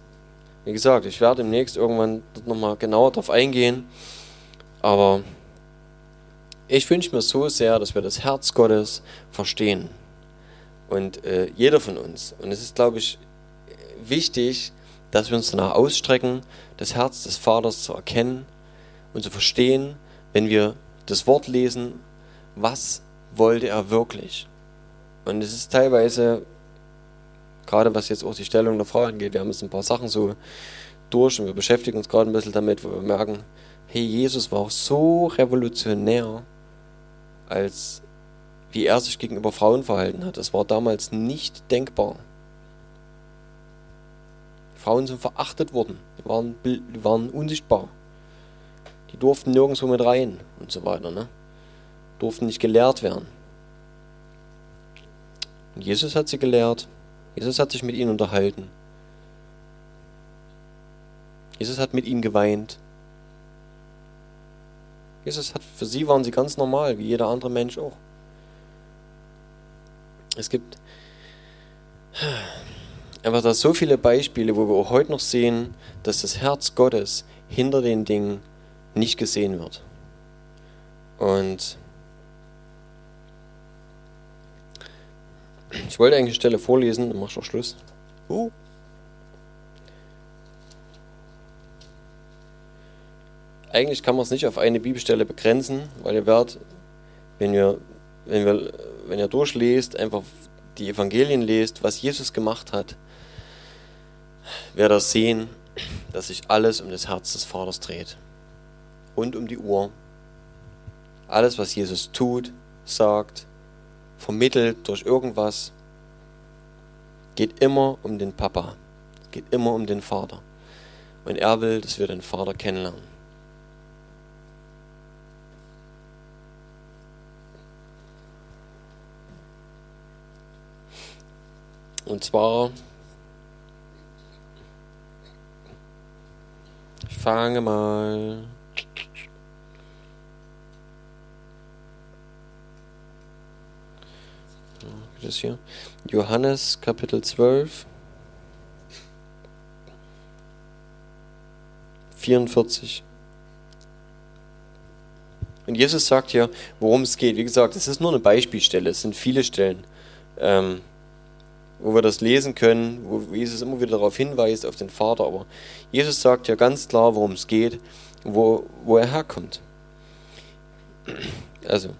Wie gesagt, ich werde demnächst irgendwann nochmal genauer drauf eingehen. Aber ich wünsche mir so sehr, dass wir das Herz Gottes verstehen. Und äh, jeder von uns. Und es ist, glaube ich, wichtig, dass wir uns danach ausstrecken, das Herz des Vaters zu erkennen und zu verstehen, wenn wir das Wort lesen, was wollte er wirklich. Und es ist teilweise, gerade was jetzt auch die Stellung der Frau angeht, wir haben jetzt ein paar Sachen so durch und wir beschäftigen uns gerade ein bisschen damit, wo wir merken, hey, Jesus war auch so revolutionär als wie er sich gegenüber Frauen verhalten hat. Das war damals nicht denkbar. Frauen sind verachtet worden, die waren, die waren unsichtbar. Die durften nirgendwo mit rein und so weiter. Ne? Durften nicht gelehrt werden. Und Jesus hat sie gelehrt. Jesus hat sich mit ihnen unterhalten. Jesus hat mit ihnen geweint. Jesus hat, für sie waren sie ganz normal, wie jeder andere Mensch auch. Es gibt einfach da so viele Beispiele, wo wir auch heute noch sehen, dass das Herz Gottes hinter den Dingen nicht gesehen wird. Und ich wollte eigentlich eine Stelle vorlesen, dann mach ich auch Schluss. Uh. Eigentlich kann man es nicht auf eine Bibelstelle begrenzen, weil ihr werdet, wenn wir, wenn wir wenn ihr durchlest, einfach die Evangelien lest, was Jesus gemacht hat, werdet ihr sehen, dass sich alles um das Herz des Vaters dreht. Und um die Uhr. Alles, was Jesus tut, sagt, vermittelt durch irgendwas, geht immer um den Papa. geht immer um den Vater. Und er will, dass wir den Vater kennenlernen. Und zwar ich fange mal das hier Johannes Kapitel 12 44 und Jesus sagt hier, worum es geht. Wie gesagt, es ist nur eine Beispielstelle, es sind viele Stellen. Ähm, wo wir das lesen können, wo Jesus immer wieder darauf hinweist, auf den Vater. Aber Jesus sagt ja ganz klar, worum es geht, wo, wo er herkommt. Also,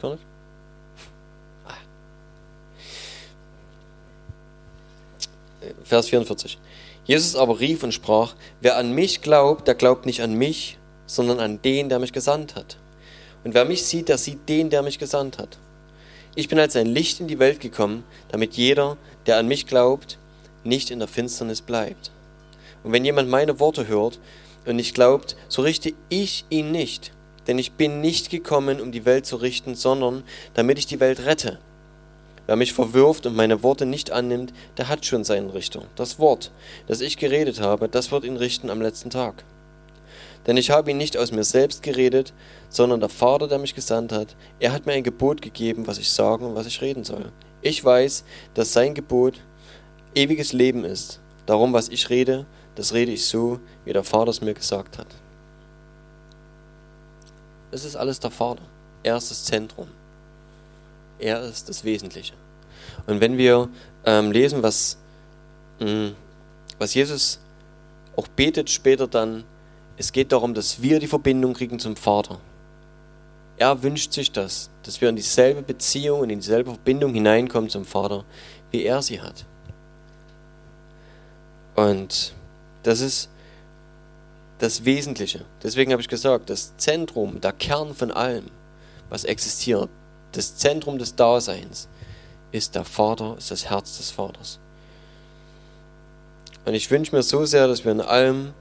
kann ich? Ah. Vers 44. Jesus aber rief und sprach, wer an mich glaubt, der glaubt nicht an mich, sondern an den, der mich gesandt hat. Und wer mich sieht, der sieht den, der mich gesandt hat. Ich bin als ein Licht in die Welt gekommen, damit jeder, der an mich glaubt, nicht in der Finsternis bleibt. Und wenn jemand meine Worte hört und nicht glaubt, so richte ich ihn nicht, denn ich bin nicht gekommen, um die Welt zu richten, sondern damit ich die Welt rette. Wer mich verwirft und meine Worte nicht annimmt, der hat schon seinen Richter. Das Wort, das ich geredet habe, das wird ihn richten am letzten Tag. Denn ich habe ihn nicht aus mir selbst geredet, sondern der Vater, der mich gesandt hat, er hat mir ein Gebot gegeben, was ich sagen und was ich reden soll. Ich weiß, dass sein Gebot ewiges Leben ist. Darum, was ich rede, das rede ich so, wie der Vater es mir gesagt hat. Es ist alles der Vater. Er ist das Zentrum. Er ist das Wesentliche. Und wenn wir ähm, lesen, was, mh, mm, was Jesus auch betet später dann, es geht darum, dass wir die Verbindung kriegen zum Vater. Er wünscht sich das, dass wir in dieselbe Beziehung, in dieselbe Verbindung hineinkommen zum Vater, wie er sie hat. Und das ist das Wesentliche. Deswegen habe ich gesagt, das Zentrum, der Kern von allem, was existiert, das Zentrum des Daseins ist der Vater, ist das Herz des Vaters. Und ich wünsche mir so sehr, dass wir in allem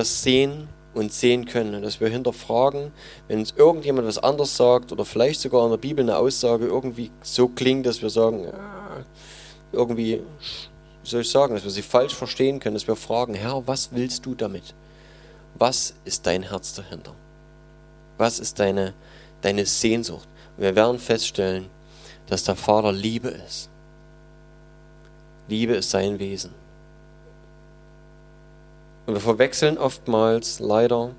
das sehen und sehen können und dass wir hinterfragen, wenn uns irgendjemand was anderes sagt oder vielleicht sogar in der Bibel eine Aussage irgendwie so klingt, dass wir sagen, irgendwie, wie soll ich sagen, dass wir sie falsch verstehen können, dass wir fragen, Herr, was willst du damit? Was ist dein Herz dahinter? Was ist deine, deine Sehnsucht? wir werden feststellen, dass der Vater Liebe ist. Liebe ist sein Wesen. Und wir verwechseln oftmals leider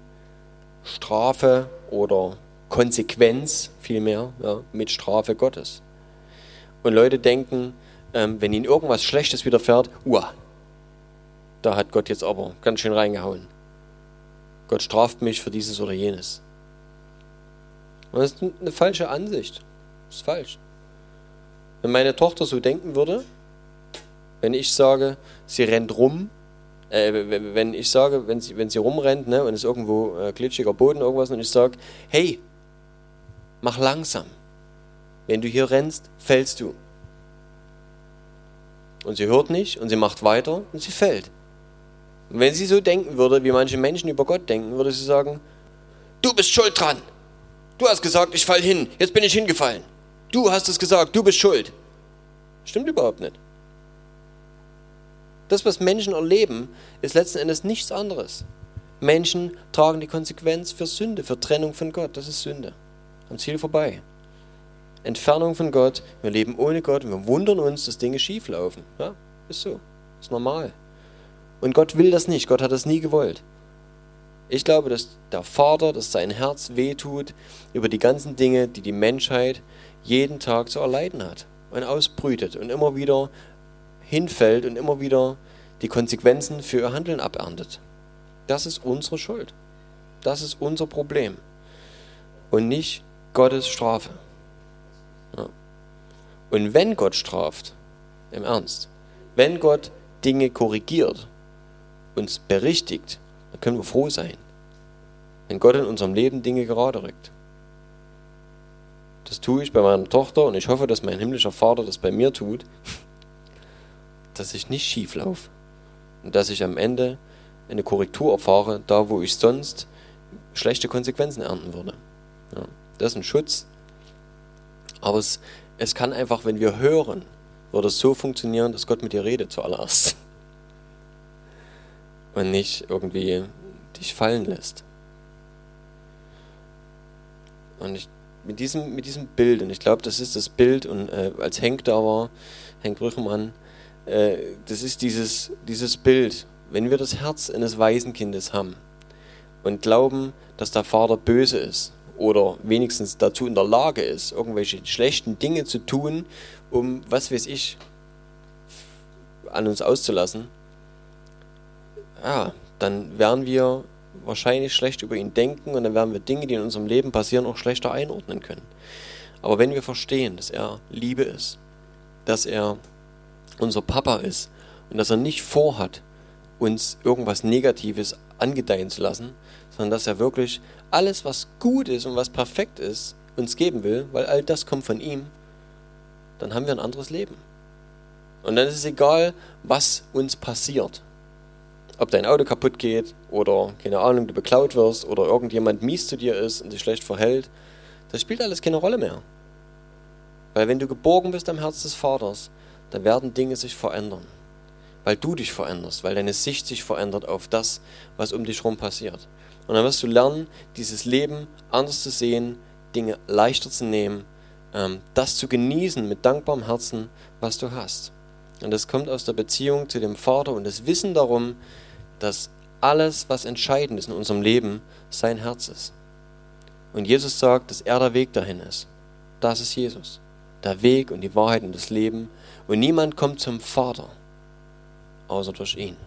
Strafe oder Konsequenz vielmehr ja, mit Strafe Gottes. Und Leute denken, ähm, wenn ihnen irgendwas Schlechtes widerfährt, uah, da hat Gott jetzt aber ganz schön reingehauen. Gott straft mich für dieses oder jenes. Das ist eine falsche Ansicht. Das ist falsch. Wenn meine Tochter so denken würde, wenn ich sage, sie rennt rum, äh, wenn ich sage, wenn sie, wenn sie rumrennt ne, und es irgendwo äh, glitschiger Boden, irgendwas, und ich sage, hey, mach langsam. Wenn du hier rennst, fällst du. Und sie hört nicht und sie macht weiter und sie fällt. Und wenn sie so denken würde, wie manche Menschen über Gott denken, würde sie sagen, du bist schuld dran. Du hast gesagt, ich fall hin. Jetzt bin ich hingefallen. Du hast es gesagt, du bist schuld. Stimmt überhaupt nicht. Das, was Menschen erleben, ist letzten Endes nichts anderes. Menschen tragen die Konsequenz für Sünde, für Trennung von Gott. Das ist Sünde. Am Ziel vorbei. Entfernung von Gott. Wir leben ohne Gott und wir wundern uns, dass Dinge schief laufen. Ja, ist so. Ist normal. Und Gott will das nicht. Gott hat das nie gewollt. Ich glaube, dass der Vater, dass sein Herz wehtut über die ganzen Dinge, die die Menschheit jeden Tag zu erleiden hat und ausbrütet und immer wieder hinfällt und immer wieder die Konsequenzen für ihr Handeln aberntet. Das ist unsere Schuld. Das ist unser Problem. Und nicht Gottes Strafe. Ja. Und wenn Gott straft, im Ernst, wenn Gott Dinge korrigiert, uns berichtigt, dann können wir froh sein, wenn Gott in unserem Leben Dinge gerade rückt. Das tue ich bei meiner Tochter und ich hoffe, dass mein himmlischer Vater das bei mir tut, dass ich nicht schief laufe und dass ich am Ende eine Korrektur erfahre, da wo ich sonst schlechte Konsequenzen ernten würde. Ja, das ist ein Schutz, aber es, es kann einfach, wenn wir hören, würde es so funktionieren, dass Gott mit dir redet zuallererst und nicht irgendwie dich fallen lässt. Und ich mit diesem, mit diesem Bild, und ich glaube, das ist das Bild, und äh, als Henk da war, Henk Brüchemann, äh, das ist dieses, dieses Bild, wenn wir das Herz eines Waisenkindes haben und glauben, dass der Vater böse ist oder wenigstens dazu in der Lage ist, irgendwelche schlechten Dinge zu tun, um, was weiß ich, an uns auszulassen, ja, dann werden wir wahrscheinlich schlecht über ihn denken und dann werden wir Dinge, die in unserem Leben passieren, auch schlechter einordnen können. Aber wenn wir verstehen, dass er Liebe ist, dass er unser Papa ist und dass er nicht vorhat, uns irgendwas Negatives angedeihen zu lassen, sondern dass er wirklich alles, was gut ist und was perfekt ist, uns geben will, weil all das kommt von ihm, dann haben wir ein anderes Leben. Und dann ist es egal, was uns passiert. Ob dein Auto kaputt geht oder, keine Ahnung, du beklaut wirst oder irgendjemand mies zu dir ist und sich schlecht verhält, das spielt alles keine Rolle mehr. Weil wenn du geborgen bist am Herz des Vaters, dann werden Dinge sich verändern. Weil du dich veränderst, weil deine Sicht sich verändert auf das, was um dich herum passiert. Und dann wirst du lernen, dieses Leben anders zu sehen, Dinge leichter zu nehmen, ähm, das zu genießen mit dankbarem Herzen, was du hast. Und das kommt aus der Beziehung zu dem Vater und das Wissen darum, dass alles, was entscheidend ist in unserem Leben, sein Herz ist. Und Jesus sagt, dass er der Weg dahin ist. Das ist Jesus. Der Weg und die Wahrheit und das Leben. Und niemand kommt zum Vater, außer durch ihn.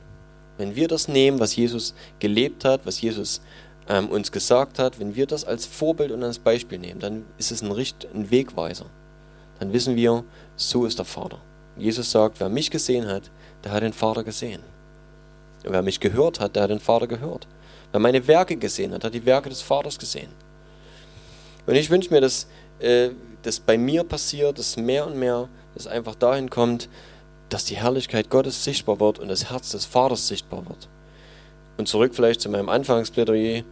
Wenn wir das nehmen, was Jesus gelebt hat, was Jesus ähm, uns gesagt hat, wenn wir das als Vorbild und als Beispiel nehmen, dann ist es ein, Richt, ein Wegweiser. Dann wissen wir, so ist der Vater. Jesus sagt, wer mich gesehen hat, der hat den Vater gesehen. Und wer mich gehört hat, der hat den Vater gehört. Wer meine Werke gesehen hat, hat die Werke des Vaters gesehen. Und ich wünsche mir, dass äh, das bei mir passiert, dass mehr und mehr das einfach dahin kommt, dass die Herrlichkeit Gottes sichtbar wird und das Herz des Vaters sichtbar wird. Und zurück vielleicht zu meinem Anfangsplädoyer,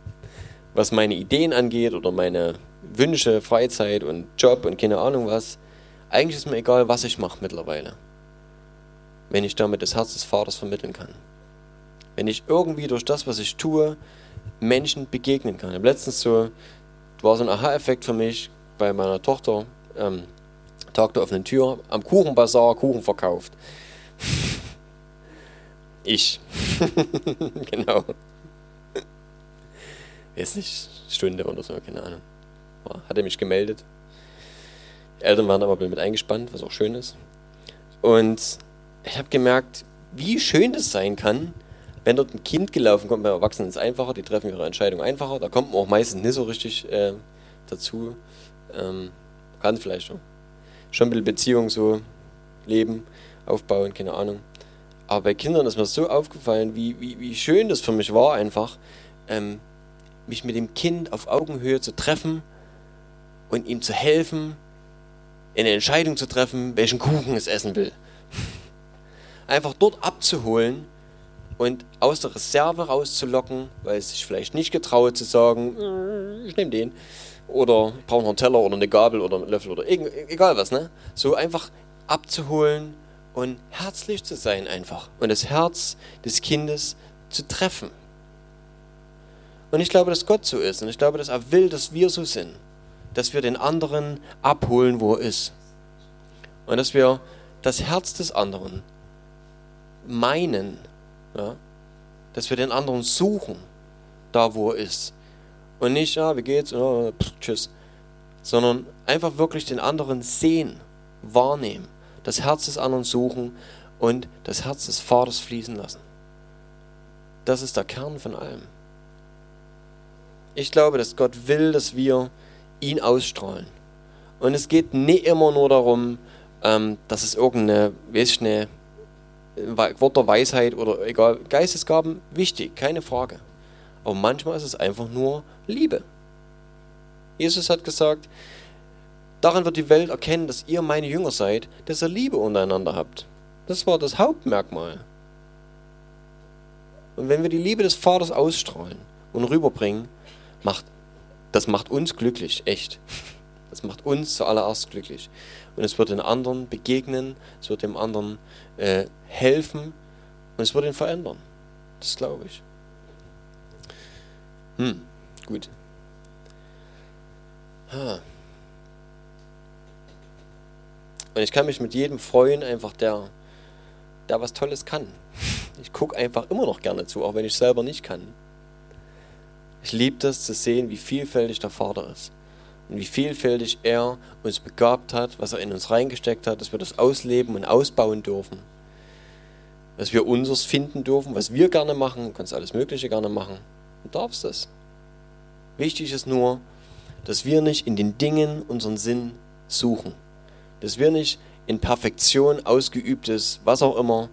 was meine Ideen angeht oder meine Wünsche, Freizeit und Job und keine Ahnung was. Eigentlich ist mir egal, was ich mache mittlerweile, wenn ich damit das Herz des Vaters vermitteln kann. Wenn ich irgendwie durch das, was ich tue, Menschen begegnen kann. Ich habe letztens so, war so ein Aha-Effekt für mich bei meiner Tochter. Ähm, Tag der offenen Tür, am Kuchenbazar Kuchen verkauft. ich. genau. Jetzt nicht Stunde oder so, keine Ahnung. Hat er mich gemeldet. Die Eltern waren aber mit eingespannt, was auch schön ist. Und ich habe gemerkt, wie schön das sein kann, wenn dort ein Kind gelaufen kommt. Bei Erwachsenen ist es einfacher, die treffen ihre Entscheidung einfacher. Da kommt man auch meistens nicht so richtig äh, dazu. Ähm, kann vielleicht schon schon ein bisschen Beziehung so leben, aufbauen, keine Ahnung. Aber bei Kindern ist mir so aufgefallen, wie, wie, wie schön das für mich war, einfach, ähm, mich mit dem Kind auf Augenhöhe zu treffen und ihm zu helfen, eine Entscheidung zu treffen, welchen Kuchen es essen will. Einfach dort abzuholen und aus der Reserve rauszulocken, weil es sich vielleicht nicht getraut zu sagen, äh, ich nehme den oder ich brauche noch einen Teller oder eine Gabel oder einen Löffel oder egal was, ne? So einfach abzuholen und herzlich zu sein einfach und das Herz des Kindes zu treffen. Und ich glaube, dass Gott so ist und ich glaube, dass er will, dass wir so sind, dass wir den anderen abholen, wo er ist. Und dass wir das Herz des anderen meinen, ja? dass wir den anderen suchen, da wo er ist und nicht, ja, wie geht's, oh, pff, tschüss. Sondern einfach wirklich den anderen sehen, wahrnehmen, das Herz des anderen suchen und das Herz des Vaters fließen lassen. Das ist der Kern von allem. Ich glaube, dass Gott will, dass wir ihn ausstrahlen. Und es geht nicht immer nur darum, ähm, dass es irgendeine, weiß ich nicht, Wort der Weisheit oder egal, Geistesgaben, wichtig, keine Frage. Aber manchmal ist es einfach nur Liebe. Jesus hat gesagt, daran wird die Welt erkennen, dass ihr meine Jünger seid, dass ihr Liebe untereinander habt. Das war das Hauptmerkmal. Und wenn wir die Liebe des Vaters ausstrahlen und rüberbringen, macht, das macht uns glücklich, echt. Das macht uns zuallererst glücklich. Und es wird den anderen begegnen, es wird dem anderen äh, helfen und es wird ihn verändern. Das glaube ich. Hm, gut. Und ich kann mich mit jedem freuen, einfach der, der was Tolles kann. Ich gucke einfach immer noch gerne zu, auch wenn ich selber nicht kann. Ich liebe das zu sehen, wie vielfältig der Vater ist. Und wie vielfältig er uns begabt hat, was er in uns reingesteckt hat, dass wir das ausleben und ausbauen dürfen. Dass wir unseres finden dürfen, was wir gerne machen, kannst alles Mögliche gerne machen. Du darfst das. Wichtig ist nur, dass wir nicht in den Dingen unseren Sinn suchen. Dass wir nicht in Perfektion ausgeübtes, was auch immer,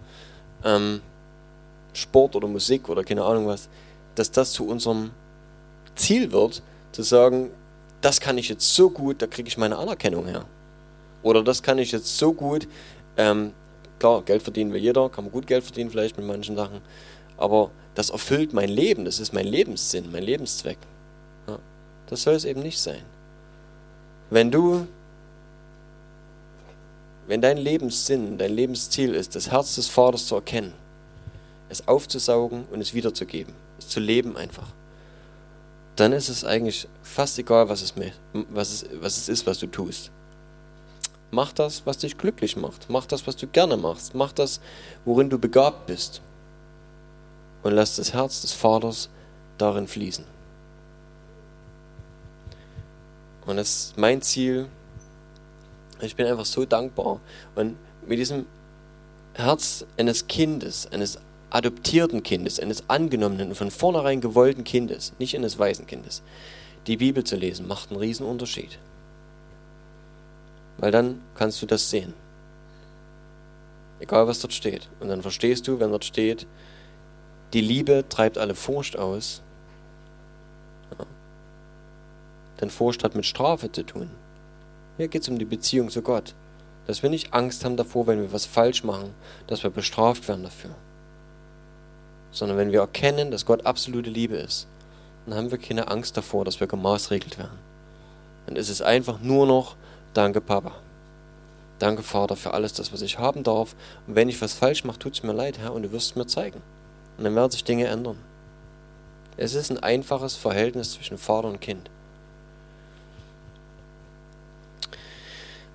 ähm, Sport oder Musik oder keine Ahnung was, dass das zu unserem Ziel wird, zu sagen, das kann ich jetzt so gut, da kriege ich meine Anerkennung her. Oder das kann ich jetzt so gut, ähm, klar, Geld verdienen will jeder, kann man gut Geld verdienen vielleicht mit manchen Sachen, aber das erfüllt mein Leben, das ist mein Lebenssinn, mein Lebenszweck. Ja, das soll es eben nicht sein. Wenn du, wenn dein Lebenssinn, dein Lebensziel ist, das Herz des Vaters zu erkennen, es aufzusaugen und es wiederzugeben, es zu leben einfach, dann ist es eigentlich fast egal, was es, was es, was es ist, was du tust. Mach das, was dich glücklich macht. Mach das, was du gerne machst. Mach das, worin du begabt bist. Und lass das Herz des Vaters darin fließen. Und das ist mein Ziel. Ich bin einfach so dankbar. Und mit diesem Herz eines Kindes, eines adoptierten Kindes, eines angenommenen und von vornherein gewollten Kindes, nicht eines weisen Kindes, die Bibel zu lesen, macht einen riesen Unterschied. Weil dann kannst du das sehen. Egal was dort steht. Und dann verstehst du, wenn dort steht, die Liebe treibt alle Furcht aus. Ja. Denn Furcht hat mit Strafe zu tun. Hier geht es um die Beziehung zu Gott. Dass wir nicht Angst haben davor, wenn wir was falsch machen, dass wir bestraft werden dafür sondern wenn wir erkennen, dass Gott absolute Liebe ist, dann haben wir keine Angst davor, dass wir gemaßregelt werden. Dann ist es einfach nur noch, danke Papa. Danke Vater für alles das, was ich haben darf. Und wenn ich was falsch mache, tut es mir leid, Herr, und du wirst es mir zeigen. Und dann werden sich Dinge ändern. Es ist ein einfaches Verhältnis zwischen Vater und Kind.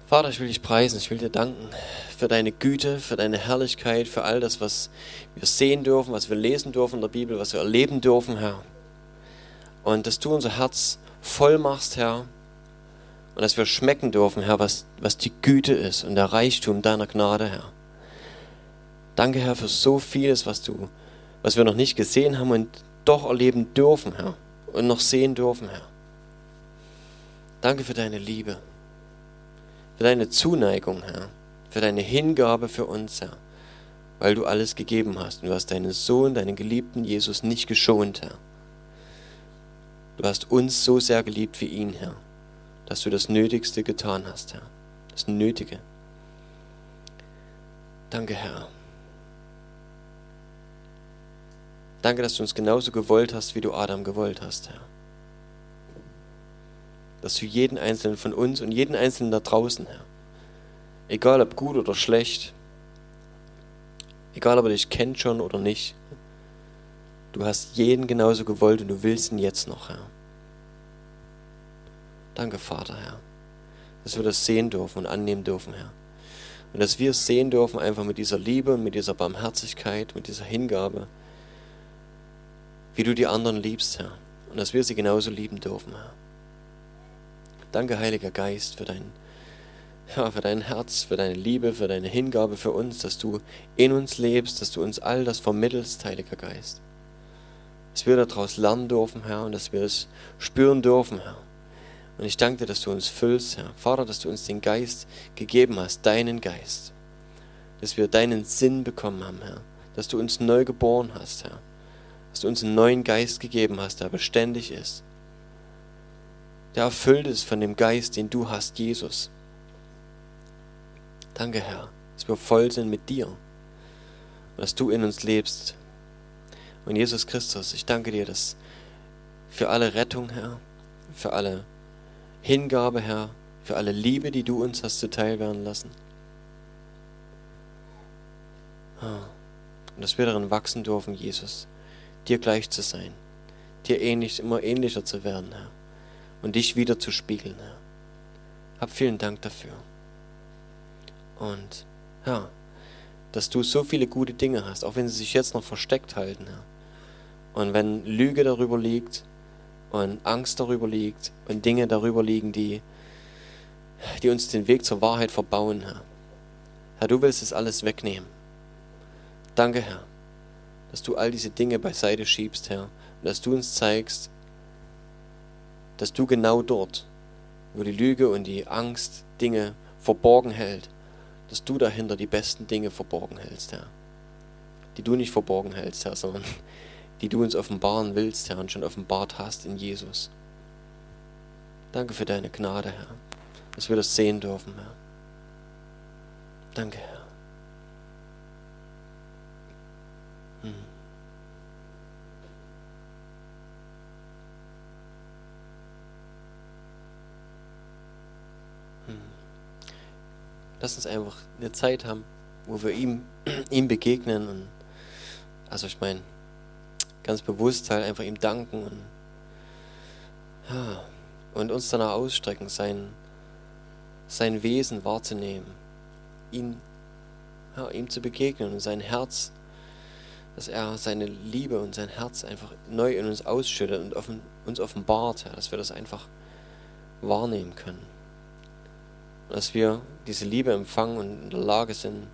Vater, ich will dich preisen, ich will dir danken für deine Güte, für deine Herrlichkeit, für all das, was wir sehen dürfen, was wir lesen dürfen in der Bibel, was wir erleben dürfen, Herr. Und dass du unser Herz voll machst, Herr, und dass wir schmecken dürfen, Herr, was, was die Güte ist und der Reichtum deiner Gnade, Herr. Danke, Herr, für so vieles, was du, was wir noch nicht gesehen haben und doch erleben dürfen, Herr, und noch sehen dürfen, Herr. Danke für deine Liebe für deine Zuneigung, Herr, für deine Hingabe für uns, Herr, weil du alles gegeben hast. du hast deinen Sohn, deinen geliebten Jesus nicht geschont, Herr. Du hast uns so sehr geliebt wie ihn, Herr, dass du das Nötigste getan hast, Herr. Das Nötige. Danke, Herr. Danke, dass du uns genauso gewollt hast, wie du Adam gewollt hast, Herr dass du jeden einzelnen von uns und jeden einzelnen da draußen, Herr, egal ob gut oder schlecht, egal ob er dich kennt schon oder nicht, du hast jeden genauso gewollt und du willst ihn jetzt noch, Herr. Danke, Vater, Herr, dass wir das sehen dürfen und annehmen dürfen, Herr. Und dass wir es sehen dürfen, einfach mit dieser Liebe und mit dieser Barmherzigkeit, mit dieser Hingabe, wie du die anderen liebst, Herr. Und dass wir sie genauso lieben dürfen, Herr. Danke, Heiliger Geist, für dein, ja, für dein Herz, für deine Liebe, für deine Hingabe für uns, dass du in uns lebst, dass du uns all das vermittelst, Heiliger Geist. Dass wir daraus lernen dürfen, Herr, und dass wir es spüren dürfen, Herr. Und ich danke dir, dass du uns füllst, Herr. Vater, dass du uns den Geist gegeben hast, deinen Geist. Dass wir deinen Sinn bekommen haben, Herr. Dass du uns neu geboren hast, Herr. Dass du uns einen neuen Geist gegeben hast, der beständig ist der erfüllt ist von dem Geist, den du hast, Jesus. Danke, Herr, dass wir voll sind mit dir dass du in uns lebst. Und Jesus Christus, ich danke dir, dass für alle Rettung, Herr, für alle Hingabe, Herr, für alle Liebe, die du uns hast zuteil werden lassen. Ah, und dass wir darin wachsen dürfen, Jesus, dir gleich zu sein, dir ähnlich, immer ähnlicher zu werden, Herr und dich wieder zu spiegeln, Herr. Hab vielen Dank dafür. Und ja, dass du so viele gute Dinge hast, auch wenn sie sich jetzt noch versteckt halten, Herr. Und wenn Lüge darüber liegt und Angst darüber liegt und Dinge darüber liegen, die, die uns den Weg zur Wahrheit verbauen, Herr. Herr, du willst es alles wegnehmen. Danke, Herr, dass du all diese Dinge beiseite schiebst, Herr, und dass du uns zeigst, dass du genau dort, wo die Lüge und die Angst Dinge verborgen hält, dass du dahinter die besten Dinge verborgen hältst, Herr. Die du nicht verborgen hältst, Herr, sondern die du uns offenbaren willst, Herr, und schon offenbart hast in Jesus. Danke für deine Gnade, Herr, dass wir das sehen dürfen, Herr. Danke, Herr. Lass uns einfach eine Zeit haben, wo wir ihm, ihm begegnen und also ich meine, ganz bewusst halt einfach ihm danken und, ja, und uns danach ausstrecken, sein, sein Wesen wahrzunehmen, ihn, ja, ihm zu begegnen und sein Herz, dass er seine Liebe und sein Herz einfach neu in uns ausschüttet und offen, uns offenbart, ja, dass wir das einfach wahrnehmen können. Und dass wir diese Liebe empfangen und in der Lage sind,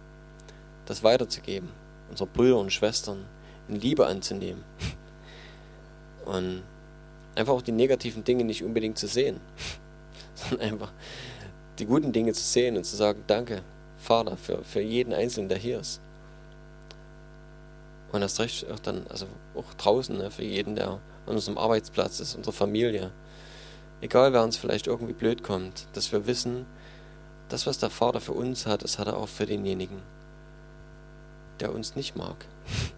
das weiterzugeben, unsere Brüder und Schwestern in Liebe anzunehmen. Und einfach auch die negativen Dinge nicht unbedingt zu sehen, sondern einfach die guten Dinge zu sehen und zu sagen, danke, Vater, für, für jeden Einzelnen, der hier ist. Und das recht auch dann, also auch draußen, ne, für jeden, der an unserem Arbeitsplatz ist, unsere Familie. Egal, wer uns vielleicht irgendwie blöd kommt, dass wir wissen, das, was der Vater für uns hat, das hat er auch für denjenigen, der uns nicht mag.